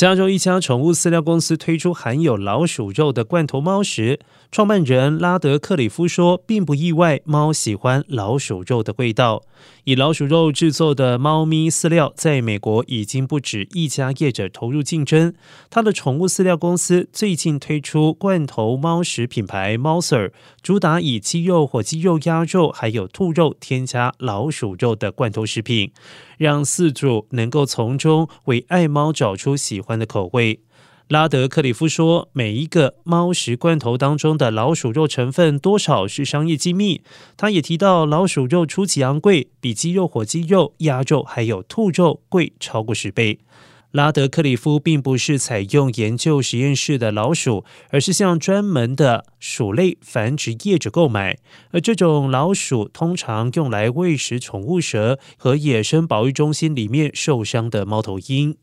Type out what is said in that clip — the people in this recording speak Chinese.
加州一家宠物饲料公司推出含有老鼠肉的罐头猫食，创办人拉德克里夫说，并不意外，猫喜欢老鼠肉的味道。以老鼠肉制作的猫咪饲料，在美国已经不止一家业者投入竞争。他的宠物饲料公司最近推出罐头猫食品牌 Mouser，主打以鸡肉或鸡肉、鸭肉还有兔肉添加老鼠肉的罐头食品，让饲主能够从中为爱猫找出喜欢欢的口味。拉德克里夫说：“每一个猫食罐头当中的老鼠肉成分多少是商业机密。”他也提到，老鼠肉出奇昂贵，比鸡肉、火鸡肉、鸭肉还有兔肉贵超过十倍。拉德克里夫并不是采用研究实验室的老鼠，而是向专门的鼠类繁殖业者购买。而这种老鼠通常用来喂食宠物蛇和野生保育中心里面受伤的猫头鹰。